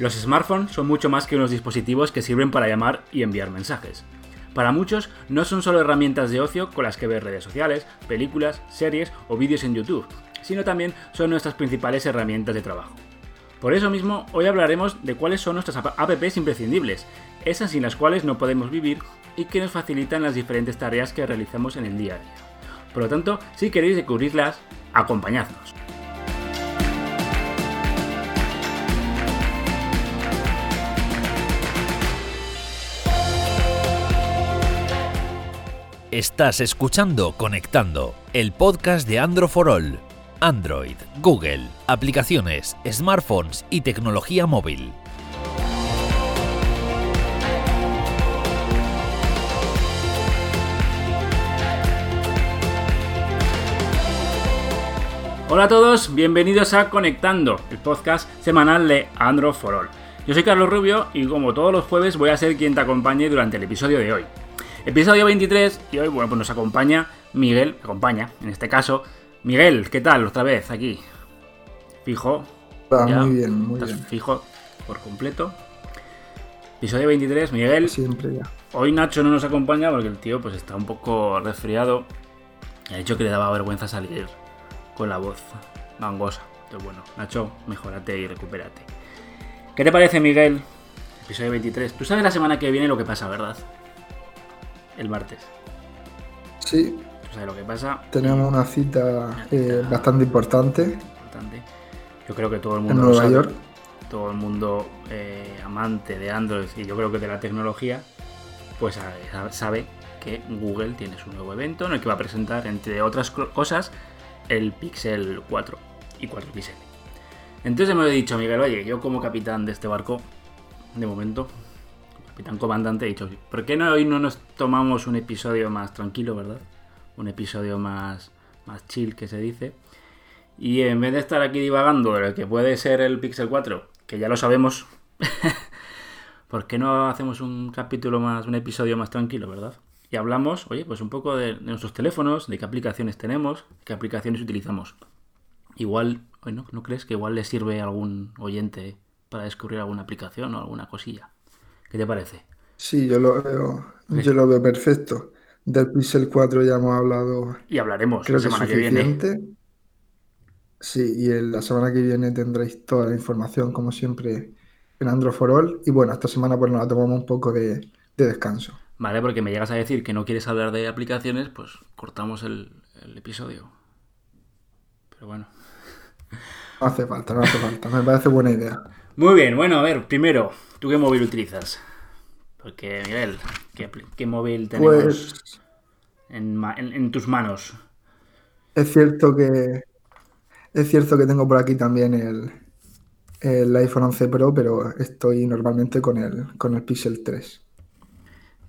Los smartphones son mucho más que unos dispositivos que sirven para llamar y enviar mensajes. Para muchos no son solo herramientas de ocio con las que ver redes sociales, películas, series o vídeos en YouTube, sino también son nuestras principales herramientas de trabajo. Por eso mismo, hoy hablaremos de cuáles son nuestras apps imprescindibles, esas sin las cuales no podemos vivir y que nos facilitan las diferentes tareas que realizamos en el día a día. Por lo tanto, si queréis descubrirlas, acompañadnos. Estás escuchando Conectando, el podcast de Android for All. Android, Google, aplicaciones, smartphones y tecnología móvil. Hola a todos, bienvenidos a Conectando, el podcast semanal de Android for All. Yo soy Carlos Rubio y como todos los jueves voy a ser quien te acompañe durante el episodio de hoy. Episodio 23 y hoy bueno, pues nos acompaña Miguel, acompaña en este caso. Miguel, ¿qué tal? Otra vez aquí. Fijo. muy bien, muy bien. Fijo por completo. Episodio 23, Miguel. Siempre ya. Hoy Nacho no nos acompaña porque el tío pues está un poco resfriado. Ha dicho que le daba vergüenza salir con la voz gangosa. Entonces, bueno, Nacho, mejorate y recupérate. ¿Qué te parece, Miguel? Episodio 23. Tú sabes la semana que viene lo que pasa, ¿verdad? El martes. Sí. ¿Tú sabes lo que pasa? Tenemos una cita, eh, bastante importante. Importante. Yo creo que todo el mundo. En Nueva York. Todo el mundo eh, amante de Android y yo creo que de la tecnología, pues sabe que Google tiene su nuevo evento en el que va a presentar, entre otras cosas, el Pixel 4 y 4 Pixel. Entonces me he dicho, Miguel, oye, yo como capitán de este barco, de momento, capitán comandante, he dicho, ¿por qué no hoy no nos tomamos un episodio más tranquilo, verdad? Un episodio más, más chill, que se dice. Y en vez de estar aquí divagando de lo que puede ser el Pixel 4, que ya lo sabemos, ¿por qué no hacemos un capítulo más, un episodio más tranquilo, verdad? y hablamos, oye, pues un poco de, nuestros teléfonos, de qué aplicaciones tenemos, qué aplicaciones utilizamos. Igual, bueno, ¿no crees que igual le sirve a algún oyente para descubrir alguna aplicación o alguna cosilla? ¿Qué te parece? Sí, yo lo veo, yo lo veo perfecto. Del Pixel 4 ya hemos hablado. Y hablaremos la semana que, viene. Sí, y en la semana que viene tendréis toda la información, como siempre, en Android for All. Y bueno, esta semana pues nos la tomamos un poco de descanso. ¿vale? Porque me llegas a decir que no quieres hablar de aplicaciones, pues cortamos el, episodio. Pero bueno. No hace falta, no hace falta. Me parece buena idea. Muy bien, bueno, a ver, primero, ¿tú qué móvil utilizas? Porque, Miguel, ¿qué, móvil tenemos pues en, tus manos? Es cierto que. Es cierto que tengo por aquí también el, el iPhone 11 Pro, pero estoy normalmente con el, con el Pixel 3.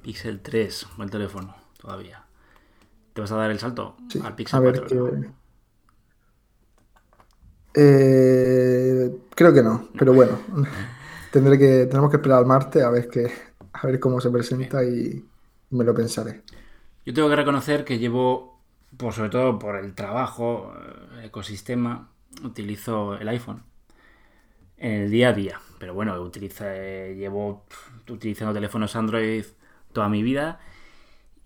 Pixel 3, buen teléfono, todavía. ¿Te vas a dar el salto al Pixel a ver, 4? Eh, creo que no, pero bueno. Tendré que, tenemos que esperar al martes a ver, que, a ver cómo se presenta y me lo pensaré. Yo tengo que reconocer que llevo, pues sobre todo por el trabajo, el ecosistema, utilizo el iPhone en el día a día. Pero bueno, utilizo, llevo utilizando teléfonos Android toda mi vida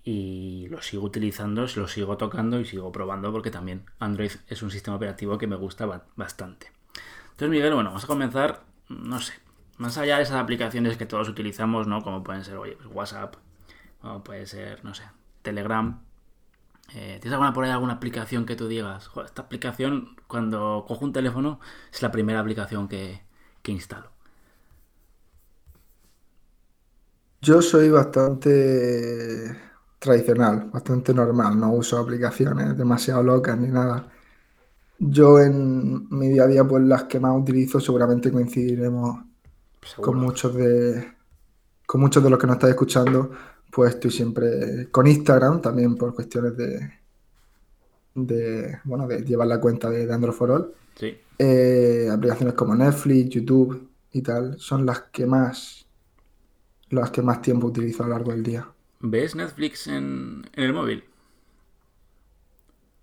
y lo sigo utilizando, lo sigo tocando y sigo probando porque también Android es un sistema operativo que me gusta bastante. Entonces, Miguel, bueno, vamos a comenzar, no sé, más allá de esas aplicaciones que todos utilizamos, ¿no? Como pueden ser, oye, pues WhatsApp, o puede ser, no sé, Telegram. Eh, ¿Tienes alguna por ahí alguna aplicación que tú digas? esta aplicación, cuando cojo un teléfono, es la primera aplicación que, que instalo. Yo soy bastante tradicional, bastante normal, no uso aplicaciones demasiado locas ni nada. Yo en mi día a día, pues las que más utilizo seguramente coincidiremos con muchos de con muchos de los que nos estáis escuchando, pues estoy siempre con Instagram también por cuestiones de de bueno de llevar la cuenta de, Android for All. Sí. Eh, aplicaciones como Netflix, YouTube y tal son las que más las que más tiempo utilizo a lo largo del día. ¿Ves Netflix en, el móvil?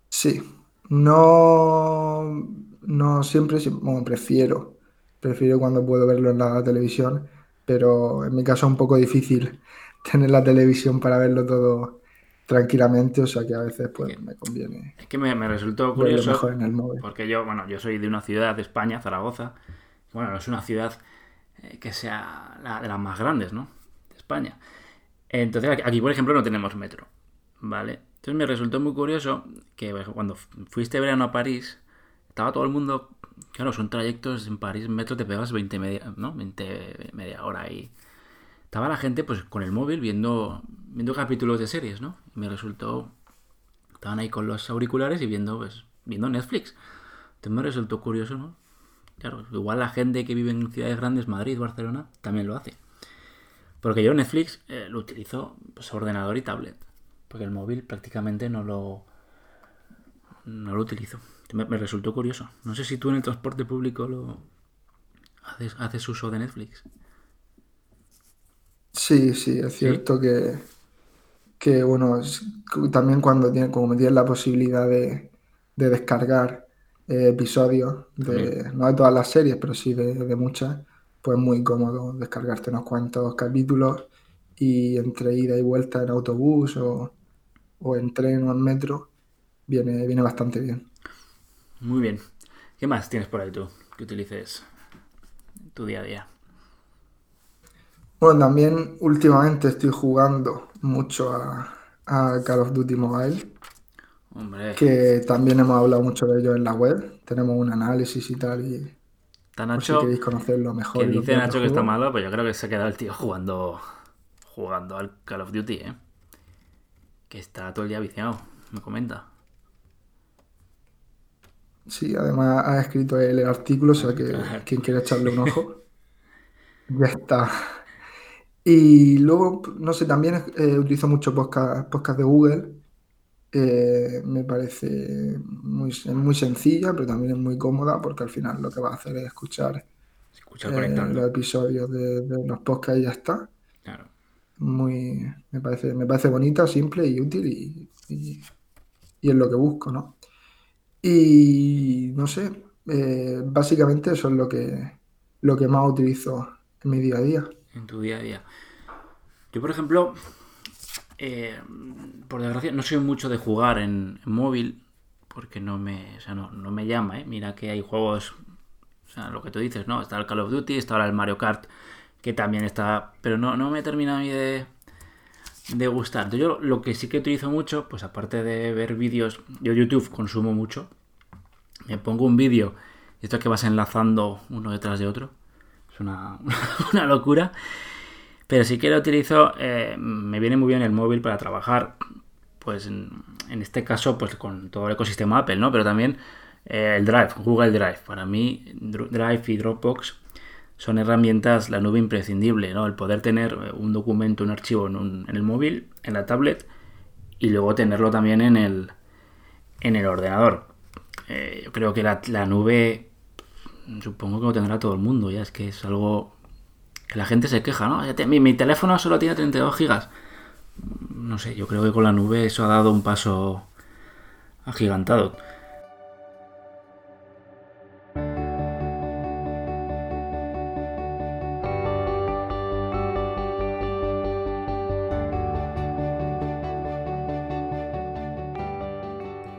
Sí. No, no siempre, bueno, prefiero prefiero cuando puedo verlo en la televisión, pero en mi caso es un poco difícil tener la televisión para verlo todo tranquilamente, o sea que a veces pues me conviene. Es que me, resultó curioso porque yo, bueno, yo soy de una ciudad de España, Zaragoza. Bueno, no es una ciudad eh, que sea la, de las más grandes, ¿no? De España. Entonces aquí, por ejemplo, no tenemos metro, ¿vale? Entonces me resultó muy curioso que cuando fuiste verano a París, estaba todo el mundo, claro, son trayectos en París, metro te pegas 20 media, ¿no? 20 media hora y estaba la gente pues con el móvil viendo viendo capítulos de series, ¿no? Y me resultó estaban ahí con los auriculares y viendo pues viendo Netflix. Entonces me resultó curioso, ¿no? Claro, igual la gente que vive en ciudades grandes, Madrid, Barcelona, también lo hace. Porque yo Netflix eh, lo utilizo pues, ordenador y tablet. Porque el móvil prácticamente no lo, no lo utilizo. Me, resultó curioso. No sé si tú en el transporte público lo haces, haces uso de Netflix. Sí, sí, es cierto que, que, bueno, también cuando tiene, como tienes la posibilidad de, descargar eh, episodios, de, no de todas las series, pero sí de, de muchas, pues muy cómodo descargarte unos cuantos capítulos y entre ida y vuelta en autobús o, en tren o en metro, viene, viene bastante bien. Muy bien. ¿Qué más tienes por ahí tú que utilices en tu día a día? Bueno, también últimamente estoy jugando mucho a, Call of Duty Mobile. Hombre. Que también hemos hablado mucho de ello en la web. Tenemos un análisis y tal. Y Está Nacho. si queréis conocerlo mejor. Que dice Nacho que está malo, pues yo creo que se ha quedado el tío jugando jugando al Call of Duty, ¿eh? Que está todo el día viciado, me comenta. Sí, además ha escrito el artículo, o sea que quien quiera echarle un ojo, ya está. Y luego, no sé, también eh, utilizo mucho podcast, podcast de Google eh, me parece muy, muy sencilla, pero también es muy cómoda porque al final lo que va a hacer es escuchar, eh, los episodios de, los podcasts y ya está. Muy, me parece, me parece bonita, simple y útil y, y, es lo que busco, ¿no? Y no sé, eh, básicamente eso es lo que, lo que más utilizo en mi día a día. En tu día a día. Yo, por ejemplo, eh, por desgracia, no soy mucho de jugar en, móvil porque no me, no, me llama. ¿eh? Mira que hay juegos, o sea, lo que tú dices, ¿no? Está el Call of Duty, está ahora el Mario Kart, que también está, pero no, no me termina a mí de, de gustar. yo lo que sí que utilizo mucho, pues aparte de ver vídeos, yo YouTube consumo mucho. Me pongo un vídeo y esto es que vas enlazando uno detrás de otro. Es una, una locura. Pero sí que lo utilizo, eh, me viene muy bien el móvil para trabajar, pues en, este caso, pues con todo el ecosistema Apple, ¿no? Pero también eh, el Drive, Google Drive. Para mí, Drive y Dropbox son herramientas, la nube imprescindible, ¿no? El poder tener eh, un documento, un archivo en, el móvil, en la tablet, y luego tenerlo también en el, en el ordenador. yo creo que la, la nube, supongo que lo tendrá todo el mundo, ya es que es algo la gente se queja, ¿no? Mi, teléfono solo tiene 32 gigas. No sé, yo creo que con la nube eso ha dado un paso agigantado.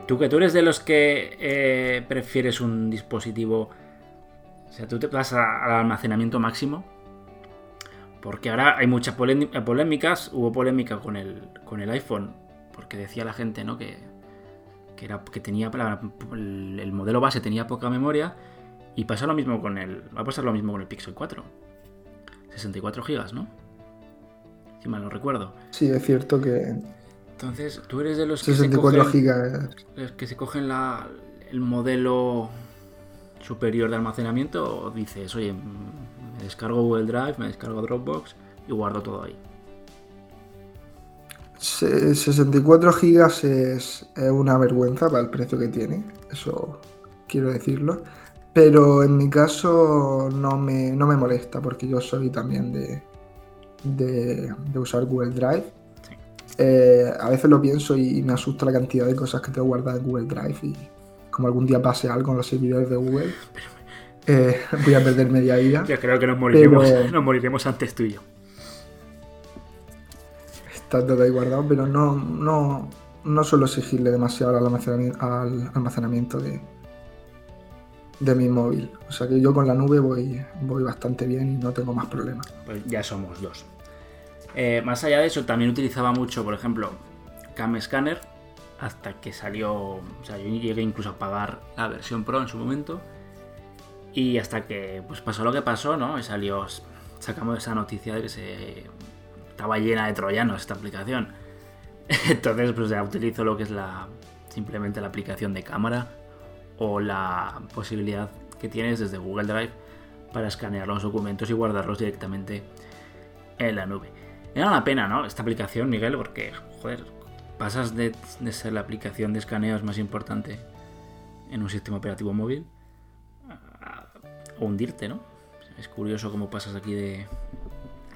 Tú que tú eres de los que eh, prefieres un dispositivo, o sea, tú te vas al almacenamiento máximo, porque ahora hay muchas polémicas. Hubo polémica con el, con el iPhone. Porque decía la gente, ¿no? Que, era, que tenía el, modelo base tenía poca memoria. Y pasa lo mismo con el. Va a pasar lo mismo con el Pixel 4. 64 GB, ¿no? Si mal no recuerdo. Sí, es cierto que. Entonces, tú eres de los que se cogen, que se cogen la, el modelo superior de almacenamiento o dices, oye, me descargo Google Drive, me descargo Dropbox y guardo todo ahí. 64 gigas es, una vergüenza para el precio que tiene, eso quiero decirlo. Pero en mi caso no me, molesta porque yo soy también de, de, usar Google Drive. Eh, a veces lo pienso y me asusta la cantidad de cosas que tengo guardadas en Google Drive y como algún día pase algo en los servidores de Google. eh, voy a perder media vida. Yo creo que nos moriremos, Pero- nos moriremos antes tú y yo. Está todo ahí guardado, pero no, no, no suelo exigirle demasiado al almacenamiento, al almacenamiento de, de mi móvil. O sea que yo con la nube voy, voy bastante bien y no tengo más problemas. Pues ya somos dos. Eh, más allá de eso, también utilizaba mucho, por ejemplo, Cam Scanner, hasta que salió, o sea, yo llegué incluso a pagar la versión Pro en su momento, y hasta que pues pasó lo que pasó, ¿no? Salió, sacamos esa noticia de que se estaba llena de troyanos esta aplicación. Entonces, pues ya utilizo lo que es la simplemente la aplicación de cámara o la posibilidad que tienes desde Google Drive para escanear los documentos y guardarlos directamente en la nube. Era una pena, ¿no? Esta aplicación, Miguel, porque, joder, pasas de, de ser la aplicación de escaneos más importante en un sistema operativo móvil a, hundirte, ¿no? Es curioso cómo pasas aquí de,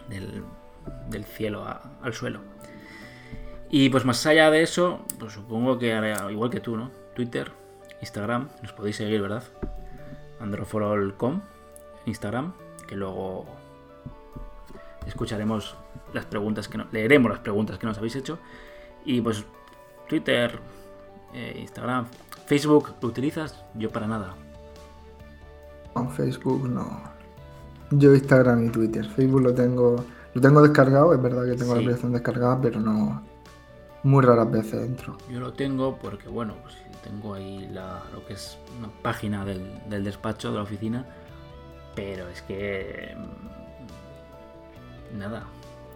del, cielo al suelo. Y pues más allá de eso, pues supongo que igual que tú, ¿no? Twitter, Instagram, nos podéis seguir, ¿verdad? Androforall.com en Instagram, que luego escucharemos las preguntas que no, leeremos las preguntas que nos habéis hecho. Y pues Twitter, eh, Instagram, Facebook, ¿lo utilizas? Yo para nada. Con Facebook no. Yo Instagram y Twitter. Facebook lo tengo, lo tengo descargado, es verdad que tengo la aplicación descargada, pero no. Muy raras veces entro. Yo lo tengo porque, bueno, pues tengo ahí la- lo que es una página del, del despacho, de la oficina, pero es que... mm, Nada,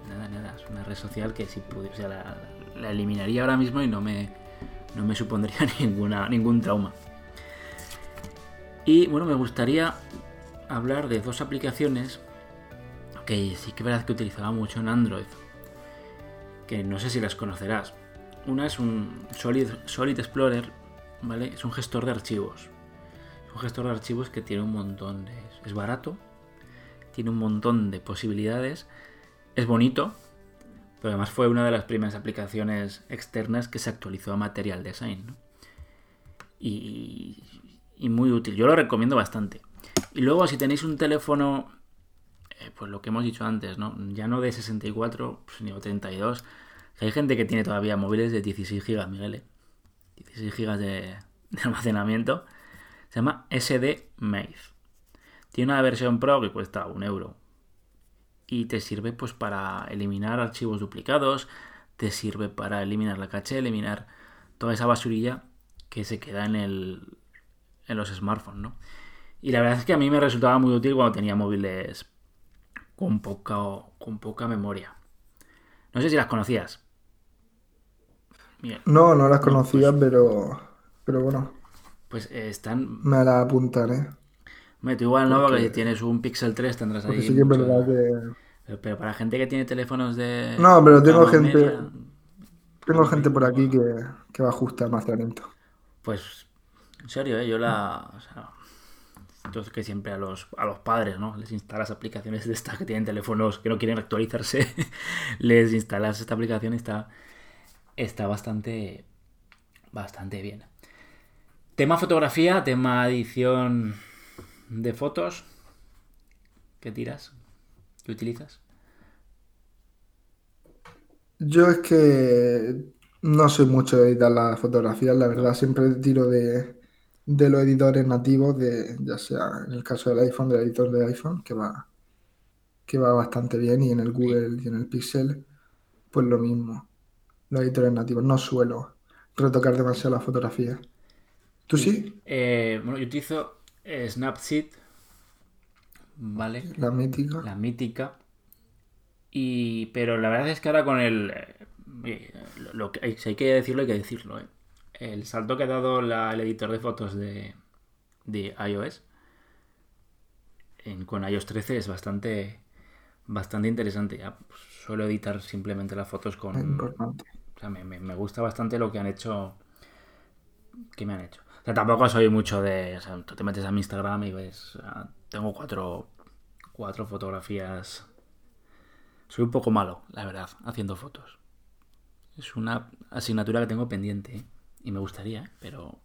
nada, nada. Es una red social que si sea, la, eliminaría ahora mismo y no me, no me supondría ninguna, ningún trauma. Y bueno, me gustaría hablar de dos aplicaciones que sí que es verdad que utilizaba mucho en Android que no sé si las conocerás. Una es un Solid, Solid Explorer, ¿vale? Es un gestor de archivos. Un gestor de archivos que tiene un montón de... Es barato, tiene un montón de posibilidades, es bonito, pero además fue una de las primeras aplicaciones externas que se actualizó a Material Design. Y, y muy útil. Yo lo recomiendo bastante. Y luego si tenéis un teléfono eh, pues lo que hemos dicho antes, ¿no? Ya no de 64, pues, ni de 32. Que hay gente que tiene todavía móviles de 16 GB, Miguel. ¿eh? 16 GB de, de almacenamiento. Se llama SD Maze. Tiene una versión Pro que cuesta un euro. Y te sirve pues para eliminar archivos duplicados. Te sirve para eliminar la caché, eliminar toda esa basurilla que se queda en el en los smartphones, ¿no? Y la verdad es que a mí me resultaba muy útil cuando tenía móviles con poca, con poca memoria. No sé si las conocías. Bien, No, no las conocía, pero. Pero bueno, pues eh, están. me las apuntaré. Tú igual no, porque si tienes un Pixel 3 tendrás ahí. Sí mucho- que. Pero, pero para gente que tiene teléfonos de. No, pero tengo gente- media, Tengo gente por aquí que, que va justo almacenamiento. Pues, en serio, ¿eh? yo la. O sea, entonces que siempre a los, a los padres, ¿no? Les instalas aplicaciones de estas que tienen teléfonos que no quieren actualizarse. les instalas esta aplicación y está, está bastante, bastante bien. Tema fotografía, tema edición de fotos. ¿Qué tiras? ¿Qué utilizas? Yo es que no soy mucho de editar las fotografías, la verdad, siempre tiro de, de los editores nativos, de, ya sea en el caso del iPhone, del editor de iPhone, que va, que va bastante bien, y en el Google y en el Pixel, pues lo mismo. Los editores nativos, no suelo retocar demasiado las fotografías. ¿Tú sí? Eh, bueno, yo utilizo eh, Snapseed, ¿vale? La mítica. la mítica. Y, pero la verdad es que ahora con el. eh, lo, que, si hay que decirlo, hay que decirlo. ¿eh? El salto que ha dado la- el editor de fotos de, de iOS en- con iOS 13 es bastante, bastante interesante. Ya pues, suelo editar simplemente las fotos con. O sea, me, me- me gusta bastante lo que han hecho. que me han hecho. Sea, tampoco soy mucho de. O sea, tú te metes a mi Instagram y ves. o sea, tengo cuatro. cuatro fotografías. Soy un poco malo, la verdad, haciendo fotos. Es una asignatura que tengo pendiente. ¿eh? Y me gustaría, pero.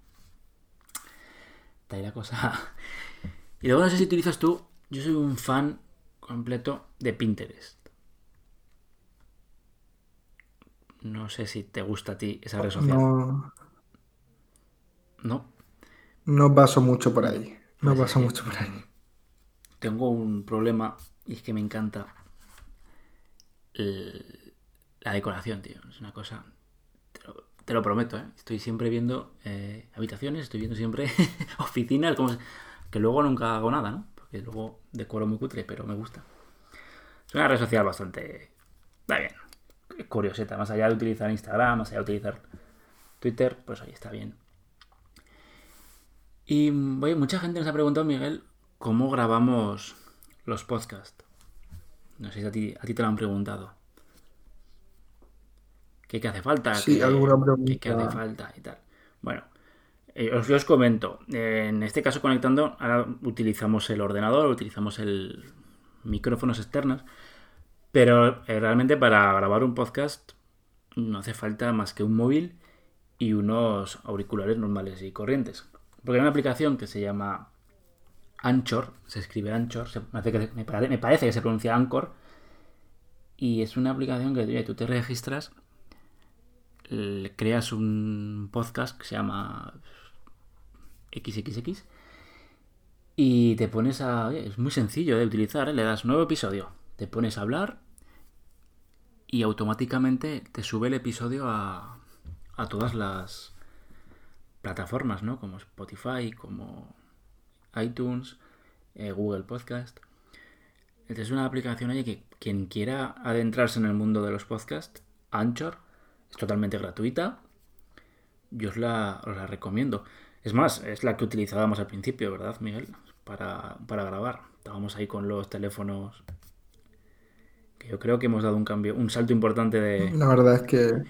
Está ahí la cosa. Y luego no sé si utilizas tú, yo soy un fan completo de Pinterest. No sé si te gusta a ti esa red social. No, No. no paso mucho por ahí. No Pues es paso mucho por ahí. Tengo un problema y es que me encanta el- la decoración, tío. Es una cosa. Te lo, te lo prometo, ¿eh? Estoy siempre viendo eh, habitaciones, estoy viendo siempre oficinas, como que luego nunca hago nada, ¿no? Porque luego decoro muy cutre, pero me gusta. Es una red social bastante. Está bien. Curioseta, más allá de utilizar Instagram, más allá de utilizar Twitter, pues ahí está bien. Y oye, mucha gente nos ha preguntado, Miguel, cómo grabamos los podcasts. No sé si a ti, a ti te lo han preguntado. ¿Qué, qué hace falta? Sí, ¿Qué- alguna qué- qué hace pregunta. falta? Y tal. Bueno, eh, os, os comento. Eh, en este caso, conectando, ahora utilizamos el ordenador, utilizamos el micrófonos externos. Pero eh, realmente para grabar un podcast no hace falta más que un móvil y unos auriculares normales y corrientes. Porque hay una aplicación que se llama Anchor, se escribe Anchor, me, parece que se pronuncia Anchor, y es una aplicación que oye, tú te registras, creas un podcast que se llama XXX y te pones a... es muy sencillo de utilizar, ¿eh? le das nuevo episodio, te pones a hablar y automáticamente te sube el episodio a, a todas las plataformas, ¿no? Como Spotify, como iTunes, eh, Google Podcast. Es una aplicación oye, que quien quiera adentrarse en el mundo de los podcasts, Anchor, es totalmente gratuita. Yo os la, os la recomiendo. Es más, es la que utilizábamos al principio, ¿verdad, Miguel? Para, para grabar. Estábamos ahí con los teléfonos. Que yo creo que hemos dado un cambio, un salto importante de. La verdad es que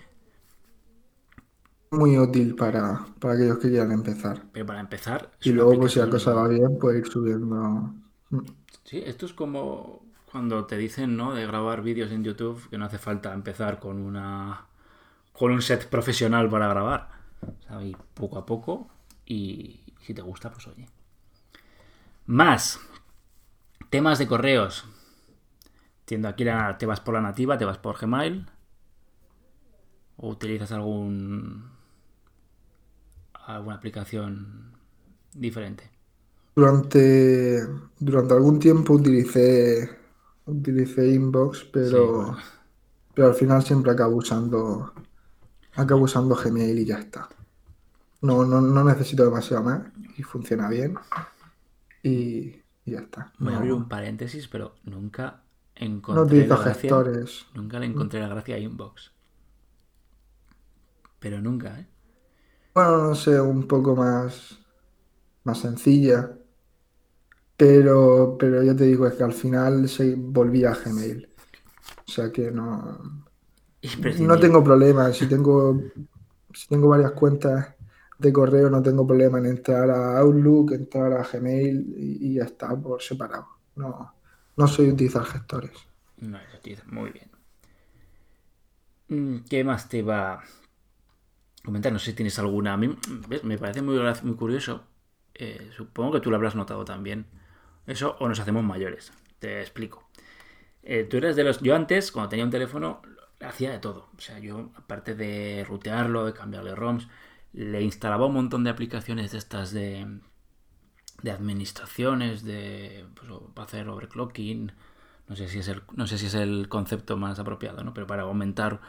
muy útil para, para aquellos que quieran empezar. Pero para empezar. Y luego, pues si la cosa va bien, pues ir subiendo. Sí, esto es como cuando te dicen, ¿no? De grabar vídeos en YouTube, que no hace falta empezar con una con un set profesional para grabar. O sea, y poco a poco y si te gusta, pues oye. Más temas de correos. Entiendo aquí la- te vas por la nativa, te vas por Gmail o utilizas algún alguna aplicación diferente. Durante, durante algún tiempo utilicé, utilicé Inbox, Sí, pero, bueno. pero al final siempre acabo usando, acabo usando Gmail y ya está. No, no, no necesito demasiado más y funciona bien. Y, y ya está. Voy a No, abrir un paréntesis, pero nunca no encontré utilizo la gracia. gestores. Nunca le encontré la gracia a Inbox. Pero nunca, ¿eh? Bueno, no sé, un poco más, más sencilla. Pero, pero ya te digo, es que al final se volvía a Gmail. O sea que no, no tengo problema. Si tengo, si tengo varias cuentas de correo, no tengo problema en entrar a Outlook, entrar a Gmail y, y ya está por separado. No, no soy utilizar gestores. No, muy bien. Mm, ¿Qué más te iba a comentar? No sé si tienes alguna. A mí me parece muy, muy curioso. Eh, supongo que tú lo habrás notado también. Eso o nos hacemos mayores. Te explico. Eh, tú eres de los. Yo antes, cuando tenía un teléfono, hacía de todo. O sea, yo, aparte de rutearlo, de cambiarle ROMs, le instalaba un montón de aplicaciones de estas de. de administraciones, de. Pues, para hacer overclocking. No sé si es el, no sé si es el concepto más apropiado, ¿no? Pero para aumentar.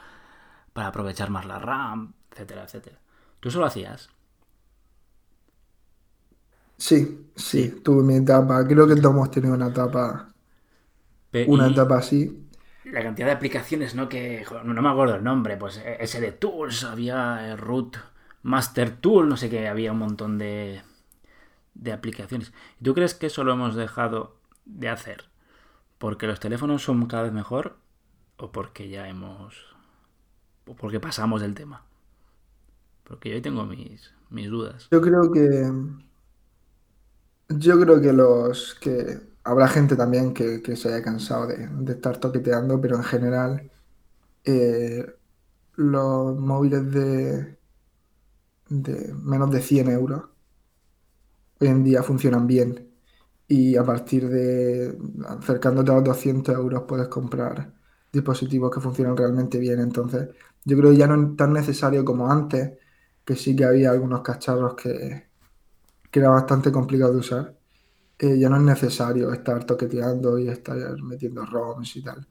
para aprovechar más la RAM, etcétera, etcétera. ¿Tú eso lo hacías? Sí, sí, tuve mi etapa. Creo que todos hemos tenido una etapa, una etapa así. la cantidad de aplicaciones, ¿no? Que no me acuerdo el nombre, pues eh, ese de Tools, había eh, Root Master Tool, no sé qué, había un montón de, de aplicaciones. ¿Y tú crees que eso lo hemos dejado de hacer? ¿Porque los teléfonos son cada vez mejor o porque ya hemos... o porque pasamos del tema? Porque yo tengo mis, mis dudas. Yo creo que yo creo que los que habrá gente también que, que se haya cansado de, de estar toqueteando, pero en general eh, los móviles de, de menos de 100 euros hoy en día funcionan bien y a partir de acercándote a los 200 euros puedes comprar dispositivos que funcionan realmente bien. Entonces, yo creo que ya no es tan necesario como antes, que sí que había algunos cacharros que, que era bastante complicado de usar. Eh, ya no es necesario estar toqueteando y estar metiendo ROMs y tal.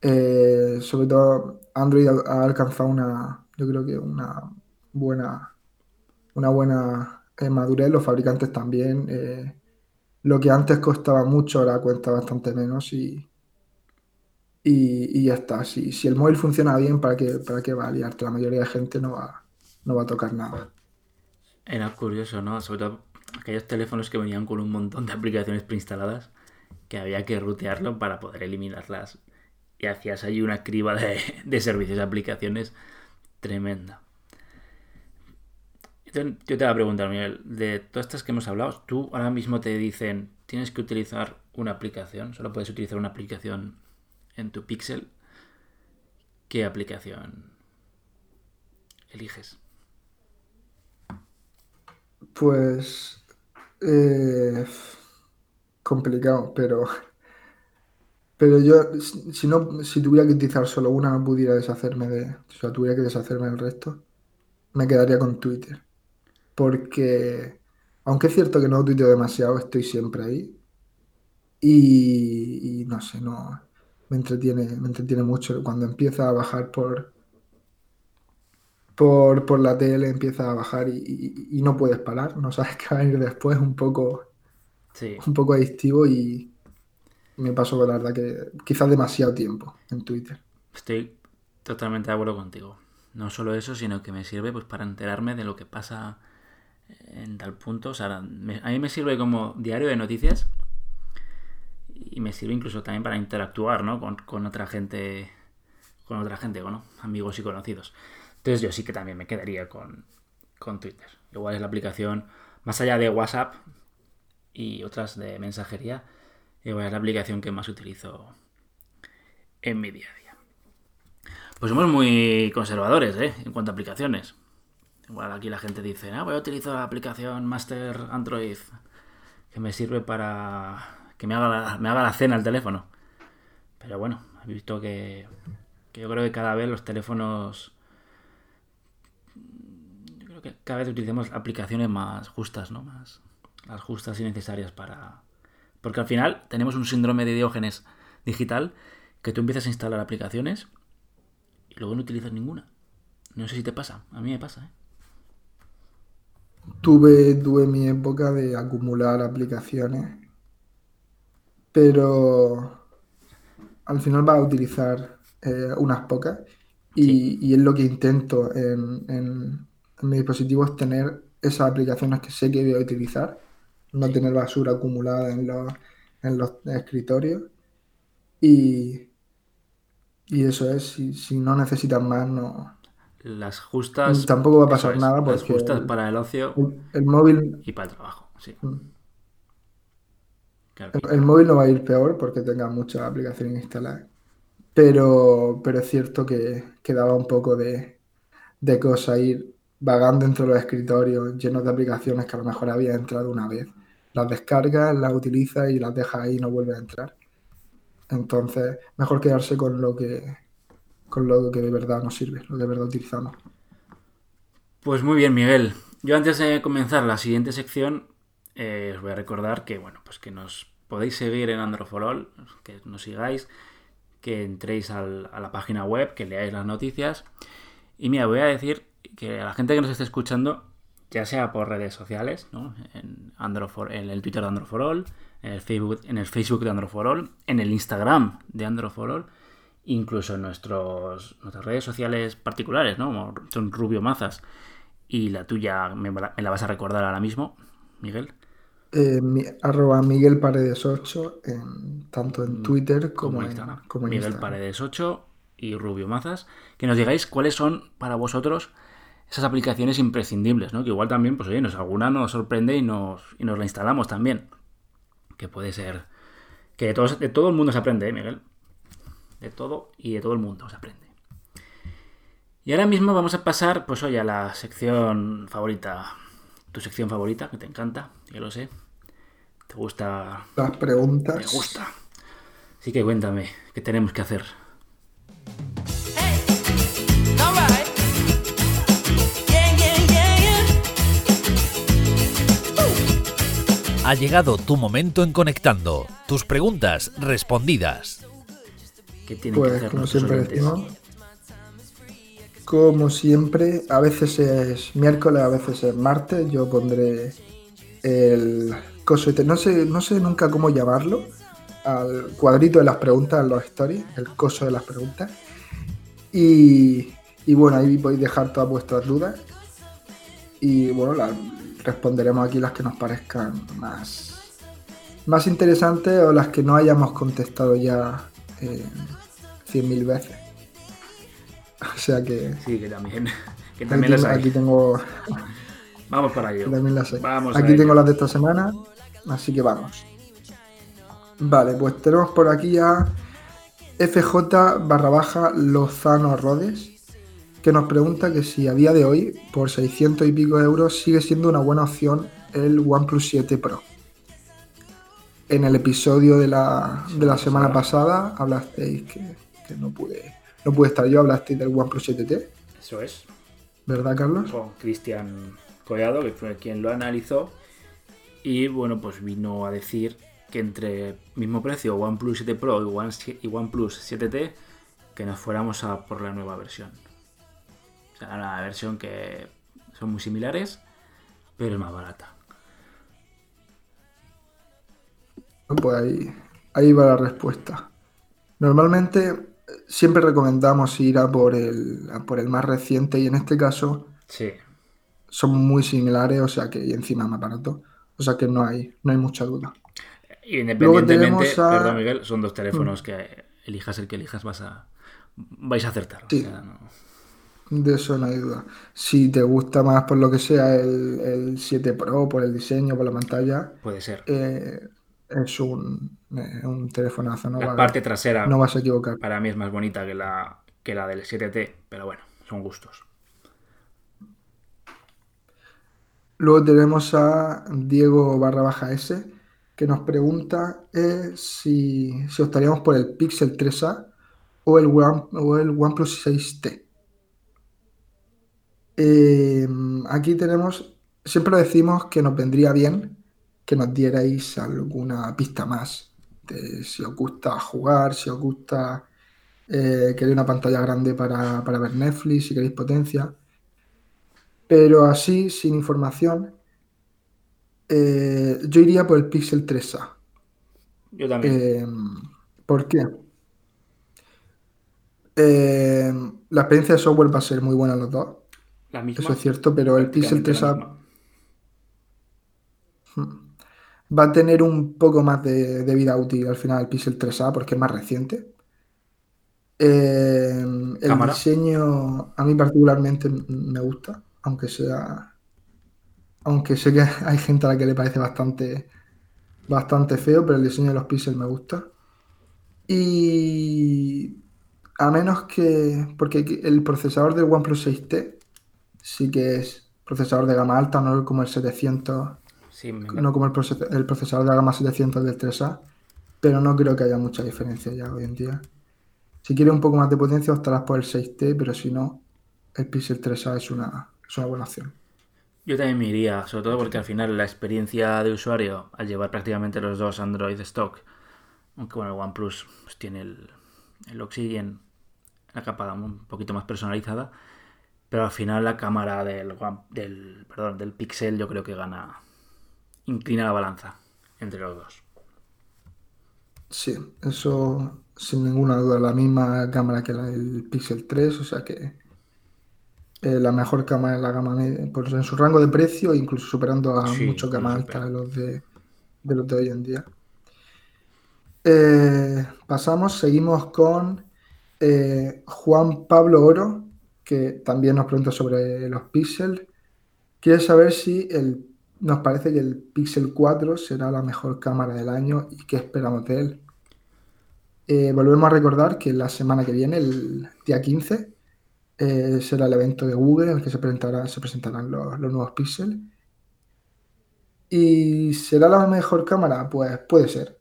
Eh, sobre todo Android ha, alcanzado una, yo creo que una buena, una buena eh, madurez, los fabricantes también. lo que antes costaba mucho ahora cuesta bastante menos y, y, ya está. Si, si, el móvil funciona bien, ¿para qué, para qué va a liarte? La mayoría de gente no va, no va a tocar nada. Era curioso, ¿no? Sobre todo aquellos teléfonos que venían con un montón de aplicaciones preinstaladas que había que rutearlo para poder eliminarlas. Y hacías ahí una criba de, de servicios y aplicaciones tremenda. Yo te voy a preguntar, Miguel, de todas estas que hemos hablado, tú ahora mismo te dicen, tienes que utilizar una aplicación, solo puedes utilizar una aplicación en tu Pixel, ¿qué aplicación eliges? Pues eh, complicado, pero pero yo si no si tuviera que utilizar solo una no pudiera deshacerme de, o sea, tuviera que deshacerme del resto, me quedaría con Twitter. Porque aunque es cierto que no tuiteo demasiado, estoy siempre ahí. Y, y no sé, no me entretiene, me entretiene mucho. Cuando empieza a bajar por, por, por la tele, empieza a bajar y, no puedes parar, no sabes qué va a ir después, un poco, un poco adictivo y me paso la verdad que quizás demasiado tiempo en Twitter. Estoy totalmente de acuerdo contigo. No solo eso, sino que me sirve pues para enterarme de lo que pasa en tal punto. O sea, a mí me sirve como diario de noticias y me sirve incluso también para interactuar ¿no? con, otra gente, con otra gente, bueno, amigos y conocidos. Entonces yo sí que también me quedaría con, Twitter. Igual es la aplicación, más allá de WhatsApp y otras de mensajería, igual es la aplicación que más utilizo en mi día a día. Pues somos muy conservadores ¿eh? en cuanto a aplicaciones. Igual aquí la gente dice, ah, voy a utilizar la aplicación Master Android que me sirve para que me haga la, me haga la cena el teléfono. Pero bueno, he visto que, yo creo que cada vez los teléfonos creo que cada vez utilizamos aplicaciones más justas, ¿no? Más las justas y necesarias para porque al final tenemos un síndrome de Diógenes digital que tú empiezas a instalar aplicaciones y luego no utilizas ninguna. No sé si te pasa, a mí me pasa, ¿eh? Tuve, tuve mi época de acumular aplicaciones pero al final va a utilizar eh, unas pocas y, es lo que intento en, en, mi dispositivo es tener esas aplicaciones que sé que voy a utilizar, no tener basura acumulada en los, en los escritorios y, y eso es, si, si no necesitas más, no, las justas. Tampoco va a pasar nada porque. Las justas para el ocio. El, móvil. Y para el trabajo, sí. Mm. El, móvil no va a ir peor porque tenga muchas aplicaciones instaladas. Pero, pero es cierto que, quedaba un poco de, de cosa ir vagando entre los escritorios llenos de aplicaciones que a lo mejor había entrado una vez. Las descargas, las utilizas y las dejas ahí y no vuelve a entrar. Entonces, mejor quedarse con lo que con lo que de verdad nos sirve, lo de verdad utilizamos. Pues muy bien, Miguel. Yo antes de comenzar la siguiente sección, eh, os voy a recordar que, bueno, pues que nos podéis seguir en Androforol, que nos sigáis, que entréis a la página web, que leáis las noticias. Y mira, voy a decir que a la gente que nos esté escuchando, ya sea por redes sociales, ¿no? en, Androfor, en el Twitter de Androforol, en el Facebook, en el Facebook de Androforol, en el Instagram de Androforol, incluso en nuestros, nuestras redes sociales particulares, ¿no? son Rubio Mazas. Y la tuya me la vas a recordar ahora mismo, Miguel. Eh, arroba Miguel Paredes 8, en, tanto en mm, Twitter como, en Instagram. Miguel Paredes 8 y Rubio Mazas. Que nos digáis cuáles son para vosotros esas aplicaciones imprescindibles, ¿no? Que igual también, pues oye, nos, alguna nos sorprende y nos, y nos la instalamos también. Que puede ser. Que de todo, de todo el mundo se aprende, ¿eh, Miguel? De todo y de todo el mundo se aprende. Y ahora mismo vamos a pasar, pues oye, a la sección favorita tu sección favorita, que te encanta, ya lo sé. ¿Te gusta? Las preguntas. Me gusta. Así que cuéntame, ¿qué tenemos que hacer? Ha llegado tu momento en Conectando. Tus preguntas respondidas. ¿Qué tienen Pues que hacer como siempre decimos, como siempre, a veces es miércoles, a veces es martes, yo pondré el coso, este- no sé, no sé nunca cómo llamarlo, al cuadrito de las preguntas en los stories, el coso de las preguntas. Y, y bueno, ahí podéis dejar todas vuestras dudas. Y bueno, las responderemos aquí las que nos parezcan más, más interesantes o las que no hayamos contestado ya eh, 100.000 veces. O sea que Sí, que también, que aquí, también las tengo- hay. aquí tengo, Vamos para ello. también las hay. Vamos aquí ello. tengo las de esta semana, así que vamos. Vale, pues tenemos por aquí a FJ barra baja Lozano Rodes, que nos pregunta que si a día de hoy, por 600 y pico euros, sigue siendo una buena opción el OnePlus 7 Pro. En el episodio de la, de la semana pasada hablasteis que, que no pude no pude estar yo, hablasteis del OnePlus 7T, Eso es. ¿verdad Carlos? Con Cristian Collado, que fue quien lo analizó. Y bueno, pues vino a decir que entre mismo precio OnePlus 7 Pro y, One, y OnePlus 7T, que nos fuéramos a por la nueva versión. O sea, la versión que son muy similares, pero es más barata. Pues ahí, ahí va la respuesta. Normalmente eh, siempre recomendamos ir a por el, a por el más reciente y en este caso Sí. son muy similares, o sea que y encima más barato. O sea que no hay, no hay mucha duda. Independientemente, a- perdón Miguel, son dos teléfonos que elijas el que elijas vas a vais a acertar. o Sí. sea, no- De eso no hay duda. Si te gusta más por lo que sea el, el 7 Pro, por el diseño, por la pantalla, puede ser. eh, es un, eh, un telefonazo. No, La va- parte trasera no vas a equivocar. para mí es más bonita que la, que la del 7T, pero bueno, son gustos. Luego tenemos a Diego barra baja S que nos pregunta eh, si, si optaríamos por el Pixel 3A o el, One- o el OnePlus 6T. Eh, aquí tenemos, siempre decimos que nos vendría bien que nos dierais alguna pista más de si os gusta jugar, si os gusta eh, queréis una pantalla grande para, para ver Netflix, si queréis potencia. Pero así, sin información, eh, yo iría por el Pixel 3A. Yo también. Eh, ¿por qué? Eh, la experiencia de software va a ser muy buena en los dos, la misma. eso es cierto, pero el Pixel prácticamente la 3A misma. va a tener un poco más de, de vida útil al final el Pixel 3A porque es más reciente. Eh, el Cámara. diseño a mí particularmente me gusta, aunque sea, aunque sé que hay gente a la que le parece bastante, bastante feo, pero el diseño de los píxeles me gusta. Y a menos que, porque el procesador del OnePlus 6T sí que es procesador de gama alta, no como el 700 Sí, me- no como el, proces- el procesador de la gama 700 del 3A, pero no creo que haya mucha diferencia ya hoy en día. Si quieres un poco más de potencia, optarás por el 6T, pero si no, el Pixel 3A es una, es una buena opción. Yo también me iría, sobre todo porque al final la experiencia de usuario, al llevar prácticamente los dos Android stock, aunque bueno, el OnePlus pues, tiene el, el Oxygen, la capa un poquito más personalizada, pero al final la cámara del, del, perdón, del Pixel yo creo que gana, inclina la balanza entre los dos. Sí, eso sin ninguna duda, la misma cámara que la del Pixel 3, o sea que eh, la mejor cámara en la gama pues en su rango de precio, incluso superando a Sí, mucho gama lo alta supera. de los de, de los de hoy en día. Eh, pasamos, seguimos con eh, Juan Pablo Oro, que también nos pregunta sobre los Pixel. Quiere saber si nos parece que el Pixel 4 será la mejor cámara del año y qué esperamos de él. Eh, volvemos a recordar que la semana que viene, el día 15, eh, será el evento de Google en el que se presentarán los, los nuevos Pixel. ¿Y será la mejor cámara? Pues puede ser.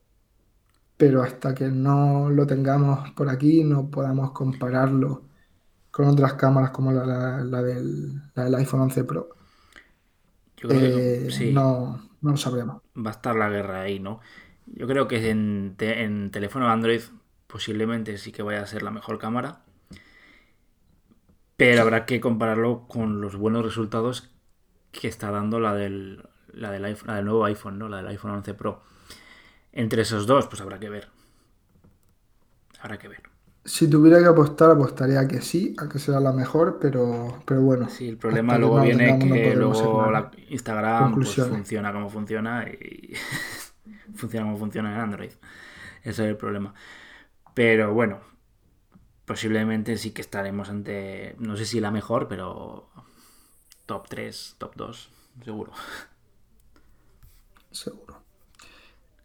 Pero hasta que no lo tengamos por aquí, no podamos compararlo con otras cámaras como la, la- la del, la del iPhone 11 Pro, Yo creo eh, que sí, no, no lo sabremos. va a estar la guerra ahí, ¿no? Yo creo que en, te- en teléfono Android posiblemente sí que vaya a ser la mejor cámara. Pero habrá que compararlo con los buenos resultados que está dando la del, la del, iPhone, la del nuevo iPhone, ¿no? La del iPhone 11 Pro. Entre esos dos, pues habrá que ver. Habrá que ver. Si tuviera que apostar, apostaría a que sí, a que será la mejor, pero, pero bueno. Sí, el problema luego viene no que luego la Instagram pues, funciona como funciona y funciona como funciona en Android. Ese es el problema. Pero bueno, posiblemente sí que estaremos ante, no sé si la mejor, pero top 3, top 2, seguro. Seguro.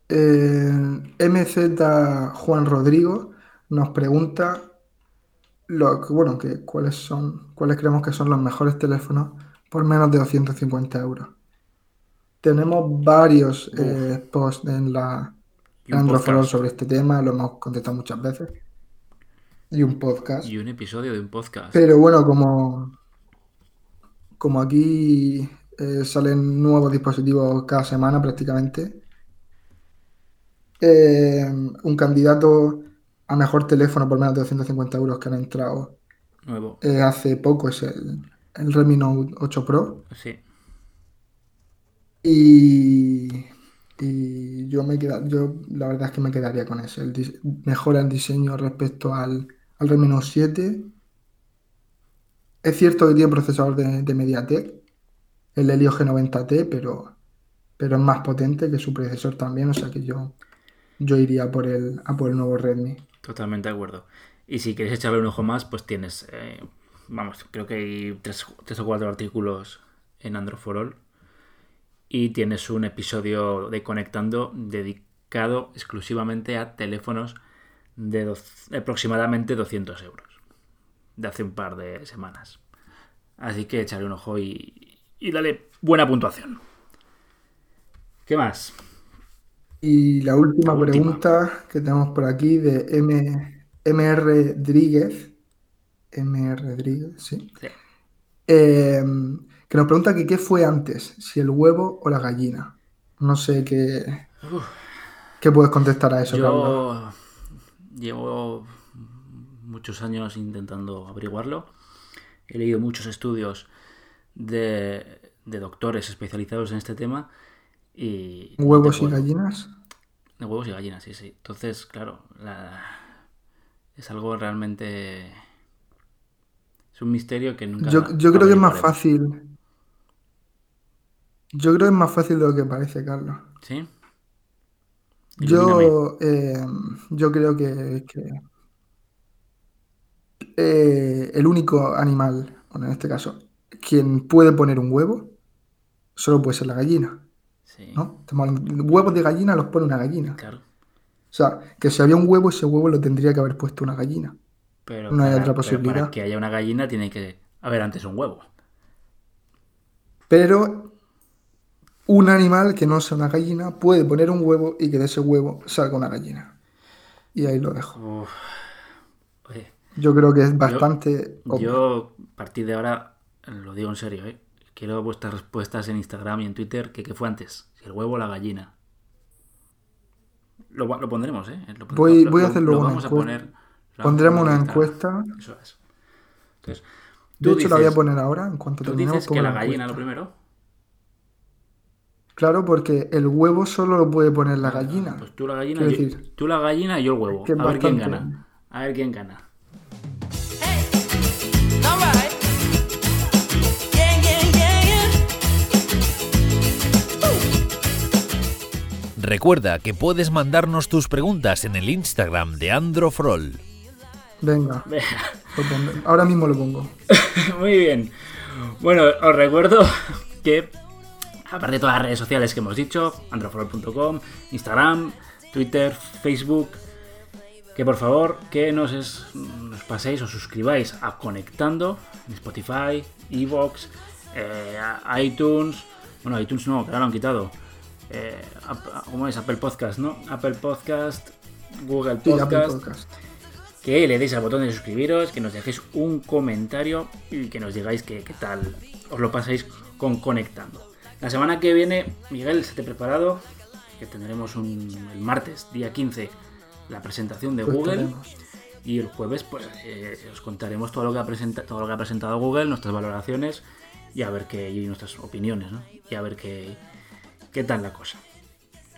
Eh, MZ Juan Rodrigo nos pregunta lo bueno, que cuáles son, cuáles creemos que son los mejores teléfonos por menos de 250 euros. Tenemos varios eh, posts en la en podcast. sobre este tema, lo hemos contestado muchas veces. Y un podcast. Y un episodio de un podcast. Pero bueno, como, como aquí eh, salen nuevos dispositivos cada semana prácticamente, eh, un candidato a mejor teléfono por menos de 250 euros que han entrado Nuevo. eh, hace poco es el, el Redmi Note 8 Pro. Sí. Y, y yo me queda, yo la verdad es que me quedaría con ese. El mejora el diseño respecto al, al Redmi Note 7. Es cierto que tiene procesador de, de MediaTek, el Helio G90T, pero, pero es más potente que su predecesor también, o sea que yo, yo iría por el, a por el nuevo Redmi. Totalmente de acuerdo. Y si quieres echarle un ojo más, pues tienes, eh, vamos, creo que hay tres, tres o cuatro artículos en Android for All. Y tienes un episodio de Conectando dedicado exclusivamente a teléfonos de aproximadamente 200 euros. De hace un par de semanas. Así que echarle un ojo y, y dale buena puntuación. ¿Qué más? Y la última La última. pregunta que tenemos por aquí de M, M. Rodríguez. M. Rodríguez, sí. Sí. Eh, que nos pregunta que qué fue antes, si el huevo o la gallina. No sé qué, qué puedes contestar a eso. Yo llevo muchos años intentando averiguarlo. He leído muchos estudios de, de doctores especializados en este tema y... ¿Huevos y gallinas? De huevos y gallinas, sí, sí. Entonces, claro, la- es algo realmente... Es un misterio que nunca... Yo, yo creo que es más fácil. Yo creo que es más fácil de lo que parece, Carlos. ¿Sí? Yo, eh, yo creo que, que, eh, el único animal, bueno, en este caso, quien puede poner un huevo, solo puede ser la gallina, Sí, ¿no? Estamos hablando- huevos de gallina los pone una gallina. claro. O sea, que si había un huevo, ese huevo lo tendría que haber puesto una gallina. Pero No hay para- otra pero posibilidad. para que haya una gallina tiene que haber antes un huevo. Pero un animal que no sea una gallina puede poner un huevo y que de ese huevo salga una gallina. Y ahí lo dejo. Uf. Oye, Yo creo que es bastante obvio. Yo, a partir de ahora, lo digo en serio, ¿eh? Quiero vuestras respuestas en Instagram y en Twitter, que qué fue antes, si el huevo o la gallina. Lo, lo pondremos, ¿eh? Lo- Voy- lo- voy a lo- hacer lo luego una vamos a poner. Pondremos una encuesta. Eso es. Entonces, De tú hecho, la voy a dices- poner ahora, en cuanto Tú dices que la gallina lo primero. Claro, porque el huevo solo lo puede poner la gallina. Pues tú la gallina, yo- decir, tú la gallina y yo el huevo. a ver quién bastante- gana. A ver quién gana. Recuerda que puedes mandarnos tus preguntas en el Instagram de Androfrol. venga, ahora mismo lo pongo. Muy bien. Bueno, os recuerdo que, aparte de todas las redes sociales que hemos dicho, androforol.com, Instagram, Twitter, Facebook, que por favor que nos, es- nos paséis o suscribáis a Conectando en Spotify, Evox, eh, iTunes. Bueno, iTunes no, que ahora lo han quitado. Eh, Ap- ¿cómo es? Apple Podcast, ¿no? Apple Podcast, Google Podcast, Podcast. que le deis al botón de suscribiros, que nos dejéis un comentario y que nos digáis qué tal os lo pasáis con Conectando. La semana que viene, Miguel, se te preparado, que tendremos un, el martes, día 15, la presentación de Pues Google. tenemos. Y el jueves, pues eh, os contaremos todo lo que ha presenta- todo lo que ha presentado Google, nuestras valoraciones y a ver qué y nuestras opiniones, ¿no? Y a ver qué, qué tal la cosa.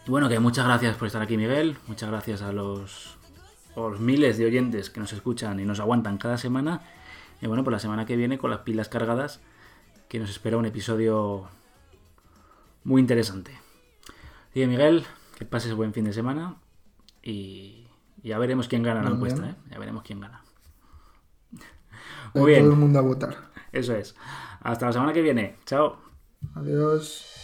Y bueno, que muchas gracias por estar aquí, Miguel. Muchas gracias a los, a los miles de oyentes que nos escuchan y nos aguantan cada semana. Y bueno, pues la semana que viene, con las pilas cargadas, que nos espera un episodio muy interesante. Que, Miguel, que pases buen fin de semana y ya veremos quién gana la Muy encuesta, bien. ¿eh? Ya veremos quién gana. Todo Muy bien, el mundo a votar. eso es. Hasta la semana que viene. Chao. Adiós.